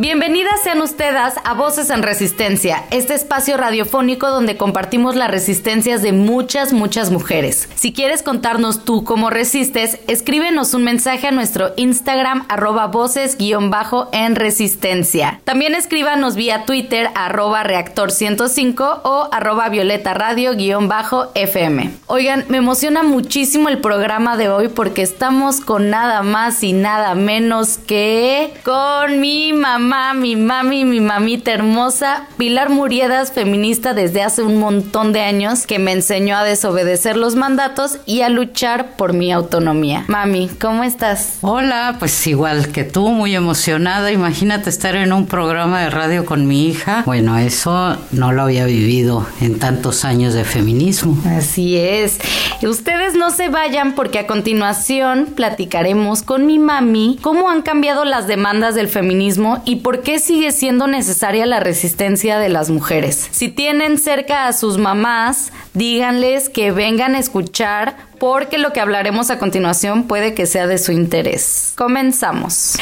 Bienvenidas sean ustedes a Voces en Resistencia, este espacio radiofónico donde compartimos las resistencias de muchas, muchas mujeres. Si quieres contarnos tú cómo resistes, escríbenos un mensaje a nuestro Instagram arroba voces-en resistencia. También escríbanos vía Twitter arroba reactor 105 o arroba violeta radio-fm. Oigan, me emociona muchísimo el programa de hoy porque estamos con nada más y nada menos que con mi mamá mi mami, mi mamita hermosa, Pilar Muriedas, feminista desde hace un montón de años, que me enseñó a desobedecer los mandatos y a luchar por mi autonomía. Mami, ¿cómo estás? Hola, pues igual que tú, muy emocionada. Imagínate estar en un programa de radio con mi hija. Bueno, eso no lo había vivido en tantos años de feminismo. Así es. Ustedes no se vayan porque a continuación platicaremos con mi mami cómo han cambiado las demandas del feminismo y por qué sigue siendo necesaria la resistencia de las mujeres. Si tienen cerca a sus mamás, díganles que vengan a escuchar porque lo que hablaremos a continuación puede que sea de su interés. Comenzamos.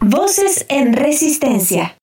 Voces en resistencia.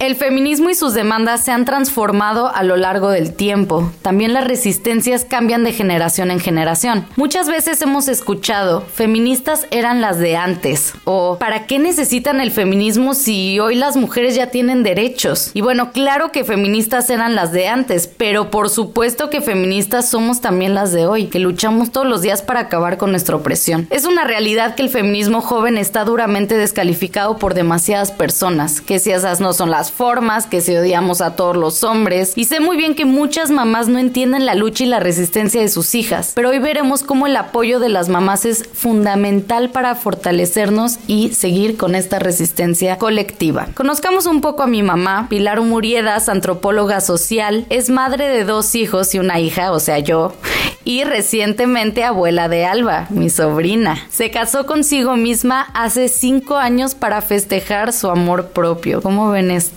El feminismo y sus demandas se han transformado a lo largo del tiempo. También las resistencias cambian de generación en generación. Muchas veces hemos escuchado, feministas eran las de antes, o ¿para qué necesitan el feminismo si hoy las mujeres ya tienen derechos? Y bueno, claro que feministas eran las de antes, pero por supuesto que feministas somos también las de hoy, que luchamos todos los días para acabar con nuestra opresión. Es una realidad que el feminismo joven está duramente descalificado por demasiadas personas, que si esas no son las formas, que si odiamos a todos los hombres. Y sé muy bien que muchas mamás no entienden la lucha y la resistencia de sus hijas, pero hoy veremos cómo el apoyo de las mamás es fundamental para fortalecernos y seguir con esta resistencia colectiva. Conozcamos un poco a mi mamá, Pilar Muriedas, antropóloga social, es madre de dos hijos y una hija, o sea yo, y recientemente abuela de Alba, mi sobrina. Se casó consigo misma hace cinco años para festejar su amor propio. ¿Cómo ven esto?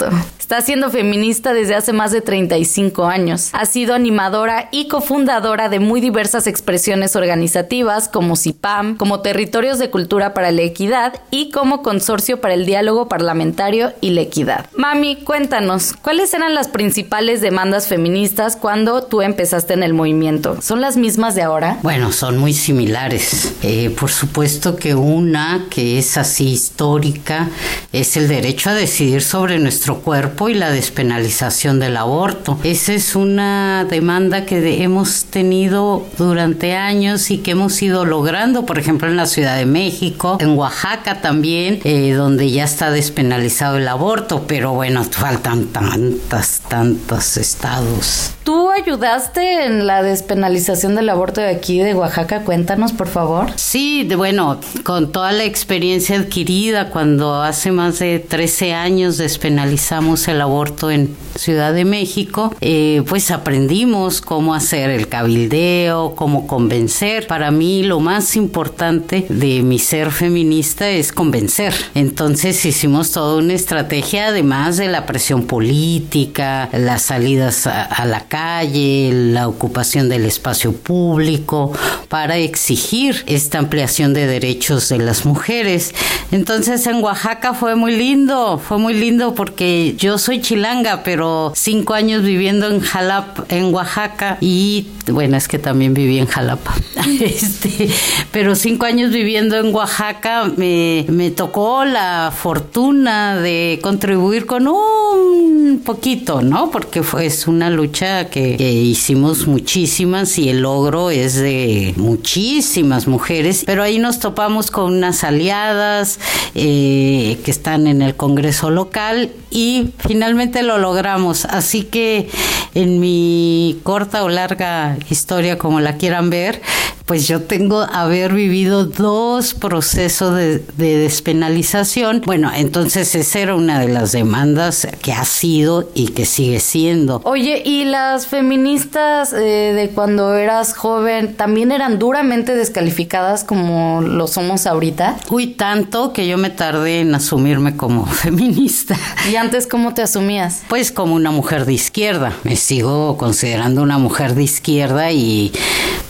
Está siendo feminista desde hace más de 35 años. Ha sido animadora y cofundadora de muy diversas expresiones organizativas como CIPAM, como Territorios de Cultura para la Equidad y como Consorcio para el Diálogo Parlamentario y la Equidad. Mami, cuéntanos, ¿cuáles eran las principales demandas feministas cuando tú empezaste en el movimiento? ¿Son las mismas de ahora? Bueno, son muy similares. Eh, por supuesto que una que es así histórica es el derecho a decidir sobre nuestro cuerpo y la despenalización del aborto. Esa es una demanda que hemos tenido durante años y que hemos ido logrando, por ejemplo, en la Ciudad de México, en Oaxaca también, eh, donde ya está despenalizado el aborto, pero bueno, faltan tantas, tantos estados. ¿Tú ayudaste en la despenalización del aborto de aquí de Oaxaca? Cuéntanos, por favor. Sí, bueno, con toda la experiencia adquirida cuando hace más de 13 años despenalizamos el aborto en Ciudad de México, eh, pues aprendimos cómo hacer el cabildeo, cómo convencer. Para mí lo más importante de mi ser feminista es convencer. Entonces hicimos toda una estrategia, además de la presión política, las salidas a la calle, la ocupación del espacio público, para exigir esta ampliación de derechos de las mujeres. Entonces en Oaxaca fue muy lindo, fue muy lindo porque yo soy chilanga, pero cinco años viviendo en Jalapa, en Oaxaca, y bueno, es que también viví en Jalapa. Este, pero cinco años viviendo en Oaxaca me, me tocó la fortuna de contribuir con un poquito, ¿no? Porque fue es una lucha que, hicimos muchísimas y el logro es de muchísimas mujeres, pero ahí nos topamos con unas aliadas eh, que están en el Congreso local y finalmente lo logramos. Así que en mi corta o larga historia, como la quieran ver, pues yo tengo haber vivido dos procesos de, despenalización. Bueno, entonces esa era una de las demandas que ha sido y que sigue siendo. Oye, ¿y las feministas eh, de cuando eras joven también eran duramente descalificadas como lo somos ahorita? Uy, tanto que yo me tardé en asumirme como feminista. ¿Y antes cómo te asumías? Pues como una mujer de izquierda. Me sigo considerando una mujer de izquierda y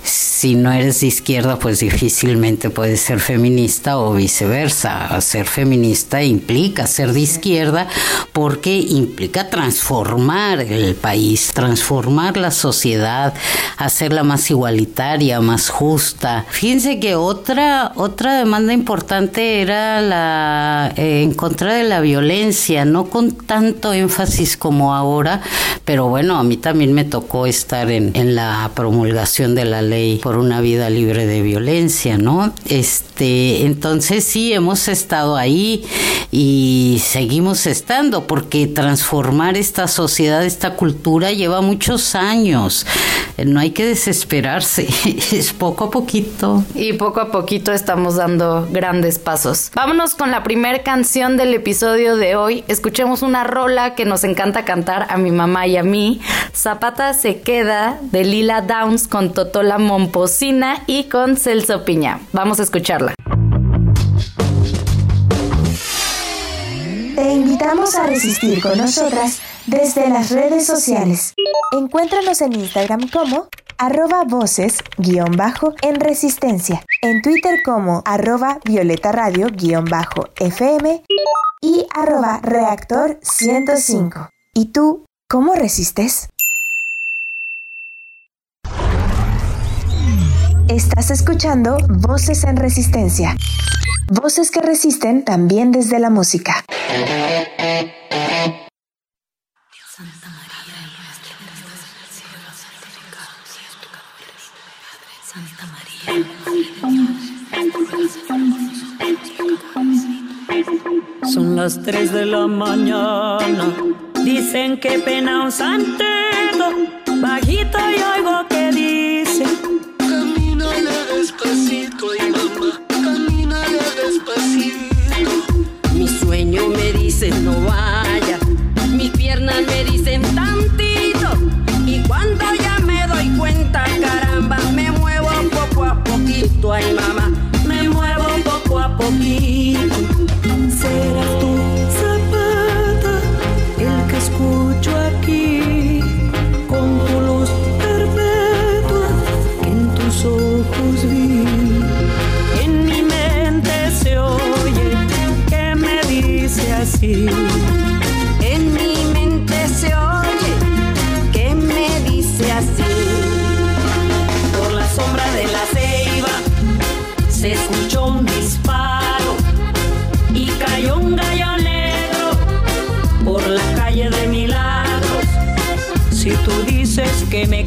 si no eres de izquierda, pues difícilmente puedes ser feminista o viceversa. Ser feminista implica ser de izquierda porque implica transformar el país, transformar la sociedad, hacerla más igualitaria, más justa. Fíjense que otra, otra demanda importante era la eh, en contra de la violencia, no con tanto énfasis como ahora, pero bueno, a mí también me tocó estar en, en la promulgación de la ley por una vida libre de violencia, ¿no? Este, entonces sí hemos estado ahí y seguimos estando porque transformar esta sociedad, esta cultura lleva muchos años. No hay que desesperarse, es poco a poquito. Y poco a poquito estamos dando grandes pasos. Vámonos con la primera canción del episodio de hoy. Escuchemos una rola que nos encanta cantar a mi mamá y a mí. Zapata se queda de Lila Downs con Totola Momposina y con Celso Piña. Vamos a escucharla. Te invitamos a resistir con nosotras desde las redes sociales. Encuéntranos en Instagram como arroba voces guion bajo en resistencia, en Twitter como arroba violeta radio guion bajo FM y arroba reactor 105. ¿Y tú cómo resistes? Estás escuchando Voces en Resistencia. Voces que resisten también desde la música. Son las 3 de la mañana. Dicen que pena un santero. Bajito y oigo que dice despacito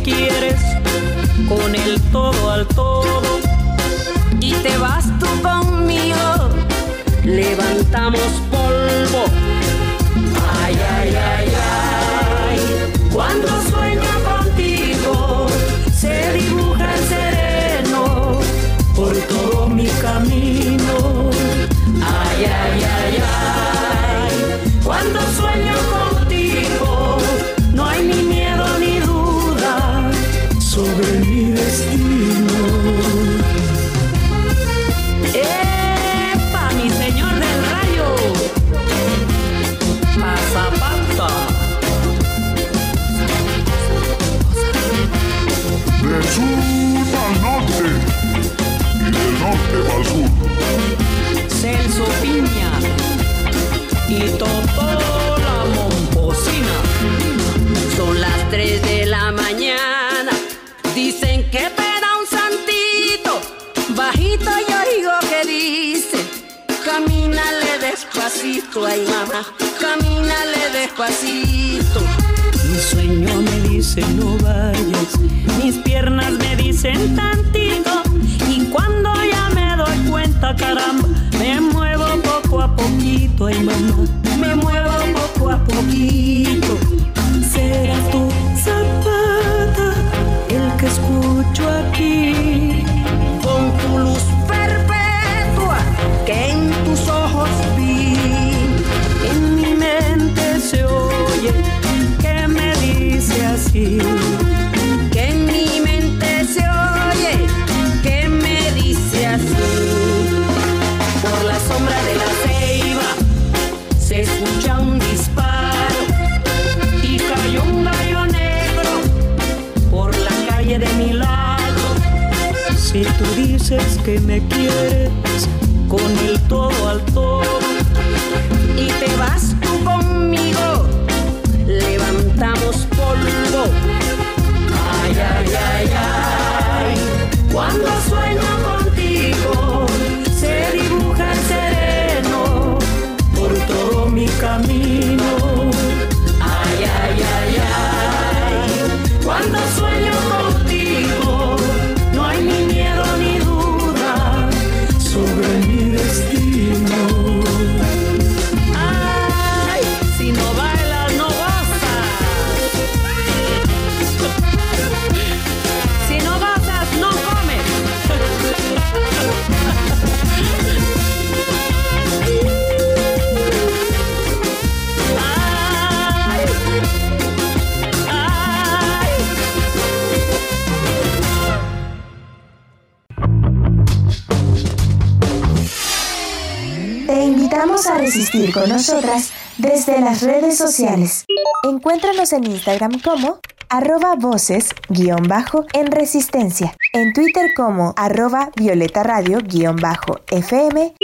quieres con el todo al todo y te vas tú conmigo, levantamos polvo. Poquito, resistir con nosotras desde las redes sociales. Encuéntranos en Instagram como arroba voces guion bajo en Twitter como arroba violeta radio guion bajo fm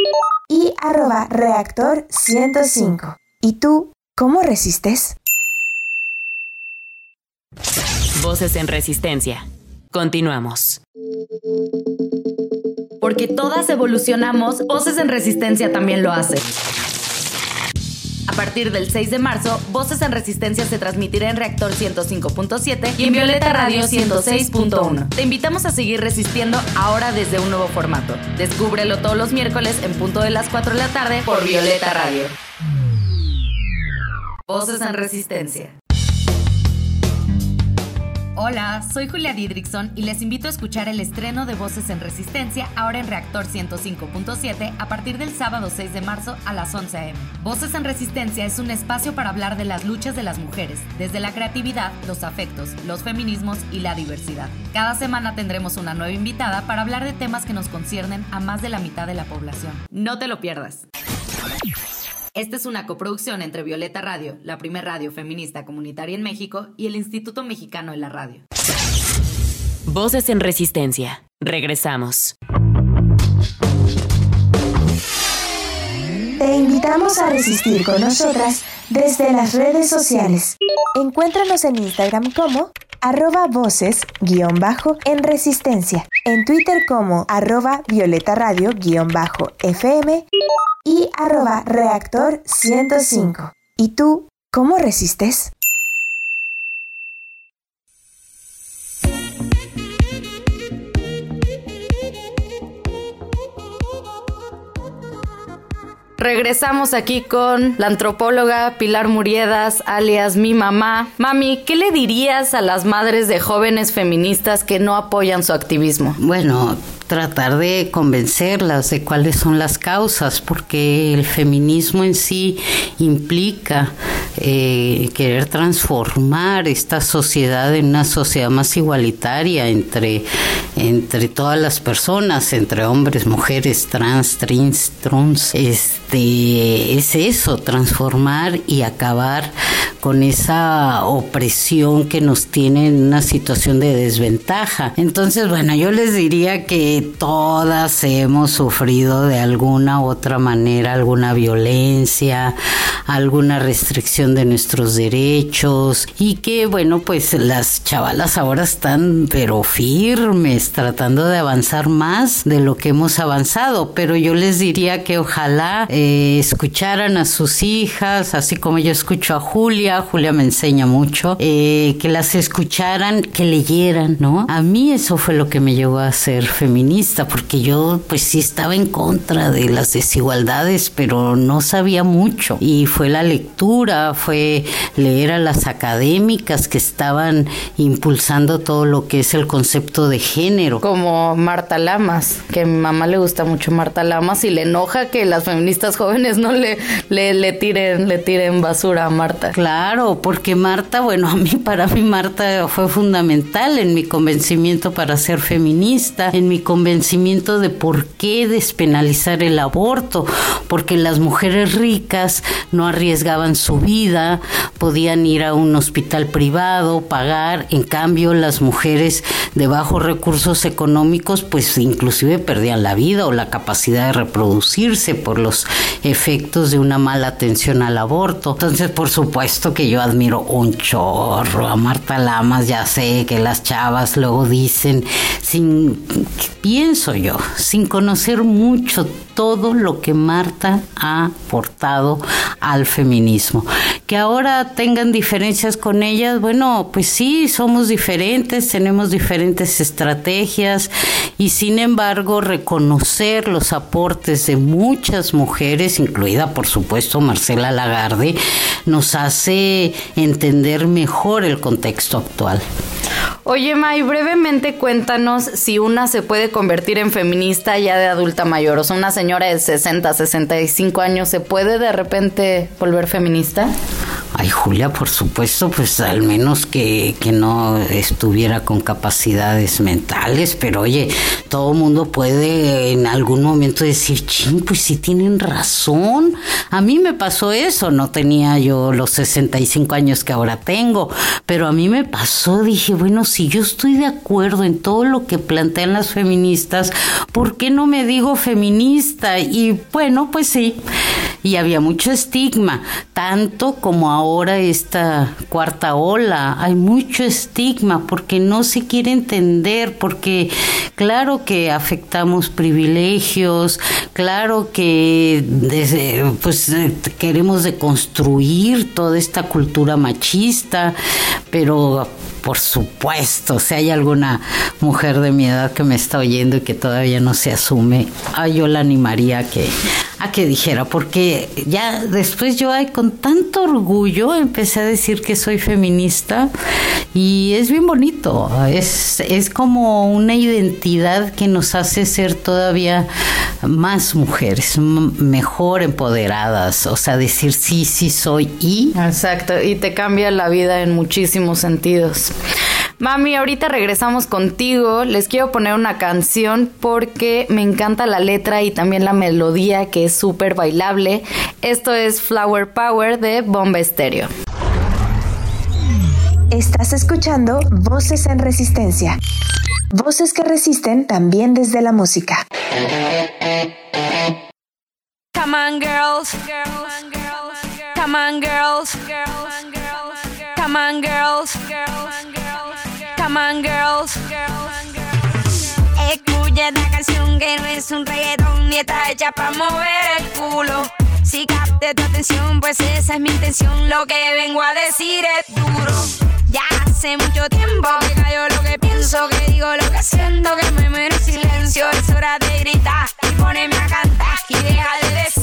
y arroba reactor 105. ¿Y tú cómo resistes? Voces en resistencia. Continuamos. Porque todas evolucionamos, Voces en Resistencia también lo hace. A partir del 6 de marzo, Voces en Resistencia se transmitirá en Reactor 105.7 y en Violeta Radio 106.1. Te invitamos a seguir resistiendo ahora desde un nuevo formato. Descúbrelo todos los miércoles en punto de las 4 de la tarde por Violeta Radio. Voces en Resistencia. Hola, soy Julia Didrikson y les invito a escuchar el estreno de Voces en Resistencia ahora en Reactor 105.7 a partir del sábado 6 de marzo a las 11 a.m. Voces en Resistencia es un espacio para hablar de las luchas de las mujeres, desde la creatividad, los afectos, los feminismos y la diversidad. Cada semana tendremos una nueva invitada para hablar de temas que nos conciernen a más de la mitad de la población. No te lo pierdas. Esta es una coproducción entre Violeta Radio, la primer radio feminista comunitaria en México, y el Instituto Mexicano de la Radio. Voces en resistencia. Regresamos. Te invitamos a resistir con nosotras desde las redes sociales. Encuéntranos en Instagram como arroba voces guion bajo en resistencia, en Twitter como arroba violeta radio guion bajo fm y arroba reactor 105. ¿Y tú cómo resistes? Regresamos aquí con la antropóloga Pilar Muriedas, alias mi mamá. Mami, ¿qué le dirías a las madres de jóvenes feministas que no apoyan su activismo? Bueno, tratar de convencerlas de cuáles son las causas, porque el feminismo en sí implica eh, querer transformar esta sociedad en una sociedad más igualitaria entre, entre todas las personas, entre hombres, mujeres, trans, trins, trans. Este, es eso, transformar y acabar con esa opresión que nos tiene en una situación de desventaja. Entonces, bueno, yo les diría que todas hemos sufrido de alguna u otra manera alguna violencia, alguna restricción de nuestros derechos y que bueno, pues las chavalas ahora están pero firmes tratando de avanzar más de lo que hemos avanzado, pero yo les diría que ojalá eh, escucharan a sus hijas, así como yo escucho a Julia, Julia me enseña mucho, eh, que las escucharan, que leyeran, ¿no? A mí eso fue lo que me llevó a ser feminista, porque yo pues sí estaba en contra de las desigualdades, pero no sabía mucho. Y fue la lectura, fue leer a las académicas que estaban impulsando todo lo que es el concepto de género. Como Marta Lamas, que a mi mamá le gusta mucho Marta Lamas y le enoja que las feministas jóvenes no le, le, le tiren, le tiren basura a Marta. Claro, porque Marta, bueno, a mí, para mí Marta fue fundamental en mi convencimiento para ser feminista, en mi convencimiento de por qué despenalizar el aborto, porque las mujeres ricas no arriesgaban su vida, podían ir a un hospital privado, pagar, en cambio las mujeres de bajos recursos económicos pues inclusive perdían la vida o la capacidad de reproducirse por los efectos de una mala atención al aborto. Entonces, por supuesto que yo admiro un chorro a Marta Lamas, ya sé que las chavas luego dicen, sin, pienso yo, sin conocer mucho todo lo que Marta ha aportado al feminismo. Que ahora tengan diferencias con ellas, bueno, pues sí, somos diferentes, tenemos diferentes estrategias y sin embargo reconocer los aportes de muchas mujeres, incluida por supuesto Marcela Lagarde, nos hace entender mejor el contexto actual. Oye, May, brevemente cuéntanos si una se puede convertir en feminista ya de adulta mayor. O sea, una señora de 60, 65 años, ¿se puede de repente volver feminista? Ay, Julia, por supuesto, pues al menos que, que no estuviera con capacidades mentales, pero oye, todo mundo puede en algún momento decir, ching, pues sí tienen razón. A mí me pasó eso, no tenía yo los 65 años que ahora tengo, pero a mí me pasó, dije, bueno, si yo estoy de acuerdo en todo lo que plantean las feministas, ¿por qué no me digo feminista? Y bueno, pues sí, y había mucho estigma, tanto como ahora esta cuarta ola, hay mucho estigma porque no se quiere entender, porque claro que afectamos privilegios, claro que pues queremos deconstruir toda esta cultura machista, pero por supuesto, si hay alguna mujer de mi edad que me está oyendo y que todavía no se asume, ah, yo la animaría a que, a que dijera, porque ya después yo con tanto orgullo empecé a decir que soy feminista y es bien bonito, es, es como una identidad que nos hace ser todavía más mujeres, mejor empoderadas, o sea, decir sí, sí soy y... Exacto, y te cambia la vida en muchísimos sentidos. Mami, ahorita regresamos contigo. Les quiero poner una canción porque me encanta la letra y también la melodía que es súper bailable. Esto es Flower Power de Bomba Estéreo. Estás escuchando Voces en Resistencia. Voces que resisten también desde la música. Come on, girls. Come on, girls. Come on, girls. Come on, girls. Escucha esta canción que no es un reggaetón ni está hecha para mover el culo. Si capte tu atención, pues esa es mi intención. Lo que vengo a decir es duro. Ya hace mucho tiempo que cayó lo que pienso, que digo lo que siento, que me muero en silencio. Es hora de gritar y ponerme a cantar y deja de decir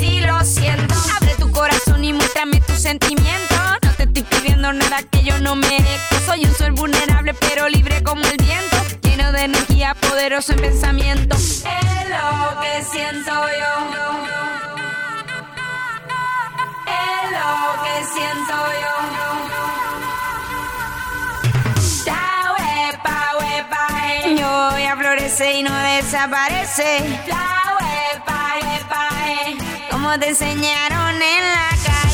nada que yo no merezco. Soy un sol vulnerable pero libre como el viento, lleno de energía, poderoso en pensamiento. Es lo que siento yo. Es lo que siento yo. Yo voy a florecer y no desaparece. La huepa, huepa, eh. Como te enseñaron en la calle.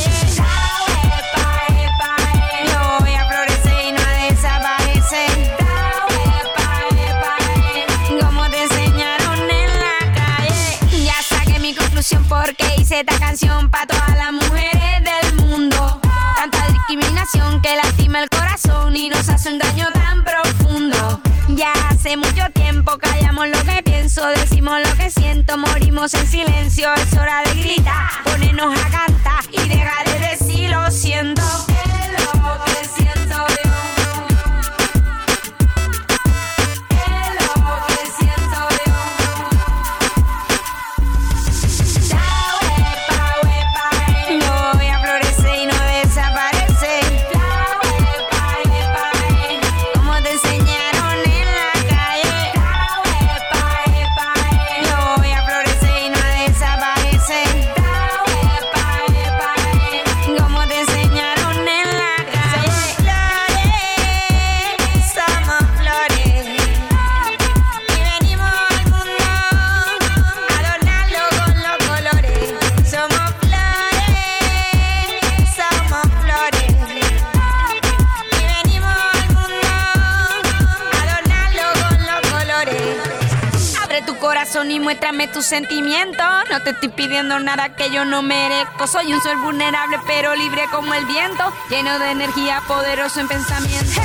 Esta canción para todas las mujeres del mundo. Tanta discriminación que lastima el corazón y nos hace un daño tan profundo. Ya hace mucho tiempo callamos lo que pienso, decimos lo que siento, morimos en silencio. Es hora de gritar, ponernos a cantar y dejar de No te estoy pidiendo nada que yo no merezco. Soy un ser vulnerable pero libre como el viento. Lleno de energía, poderoso en pensamiento.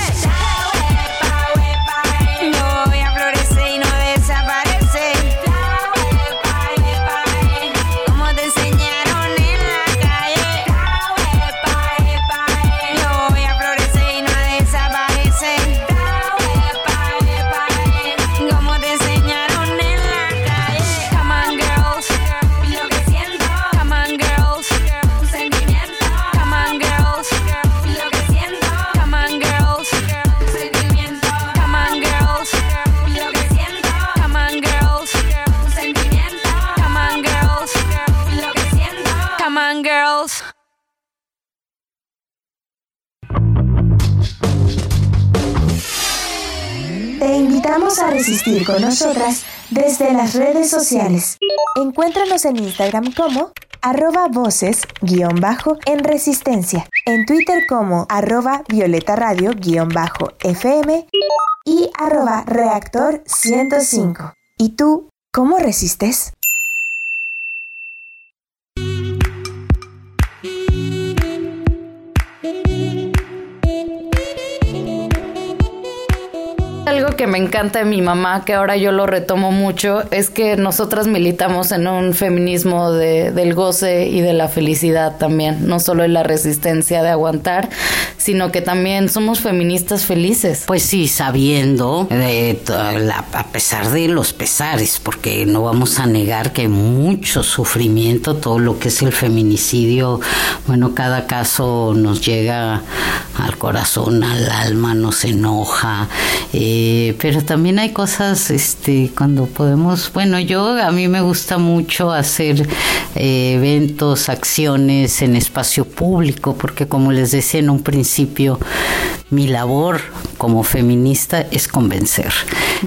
Te invitamos a resistir con nosotras desde las redes sociales. Encuéntranos en Instagram como arroba voces guion bajo en resistencia, en Twitter como arroba violeta radio guion bajo fm y arroba reactor 105. ¿Y tú cómo resistes? Que me encanta de mi mamá, que ahora yo lo retomo mucho, es que nosotras militamos en un feminismo de- del goce y de la felicidad también, no solo en la resistencia de aguantar, sino que también somos feministas felices. Pues sí, sabiendo, de la- a pesar de los pesares, porque no vamos a negar que mucho sufrimiento, todo lo que es el feminicidio, bueno, cada caso nos llega al corazón, al alma, nos enoja, eh, pero también hay cosas, este, cuando podemos, bueno, yo a mí me gusta mucho hacer eh, eventos, acciones en espacio público, porque como les decía en un principio, mi labor como feminista es convencer.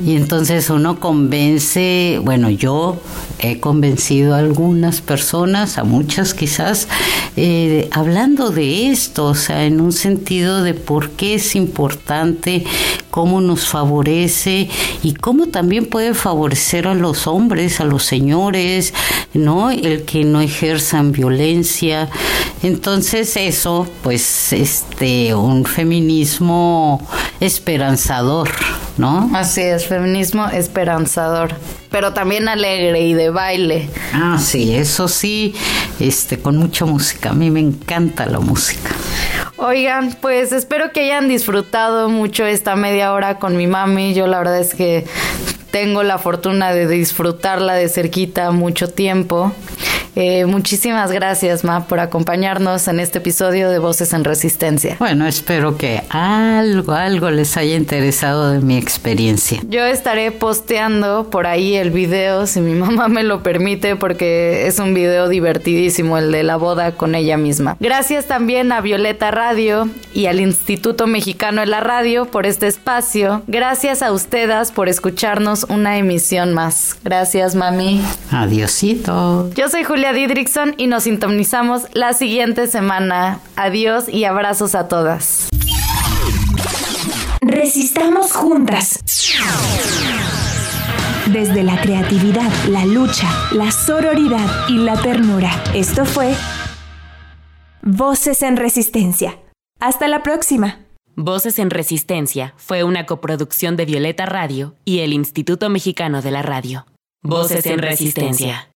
Y entonces uno convence, bueno, yo he convencido a algunas personas, a muchas quizás, eh, hablando de esto, o sea, en un sentido de por qué es importante, cómo nos favorece y cómo también puede favorecer a los hombres, a los señores, ¿no? El que no ejerzan violencia. Entonces eso, pues, este, un feminismo esperanzador, ¿no? Así es, feminismo esperanzador, pero también alegre y de baile. Ah, sí, eso sí, este, con mucha música. A mí me encanta la música. Oigan, pues espero que hayan disfrutado mucho esta media hora con mi mami. Yo la verdad es que tengo la fortuna de disfrutarla de cerquita mucho tiempo. Eh, muchísimas gracias, Ma, por acompañarnos en este episodio de Voces en Resistencia. Bueno, espero que algo, algo les haya interesado de mi experiencia. Yo estaré posteando por ahí el video, si mi mamá me lo permite, porque es un video divertidísimo, el de la boda con ella misma. Gracias también a Violeta Radio y al Instituto Mexicano de la Radio por este espacio. Gracias a ustedes por escucharnos una emisión más. Gracias, mami. Adiosito. Yo soy Julia Didrickson y nos sintonizamos la siguiente semana. Adiós y abrazos a todas. Resistamos juntas. desde la creatividad, la lucha, la sororidad y la ternura. Esto fue Voces en Resistencia. Hasta la próxima. Voces en Resistencia fue una coproducción de Violeta Radio y el Instituto Mexicano de la Radio. Voces en Resistencia.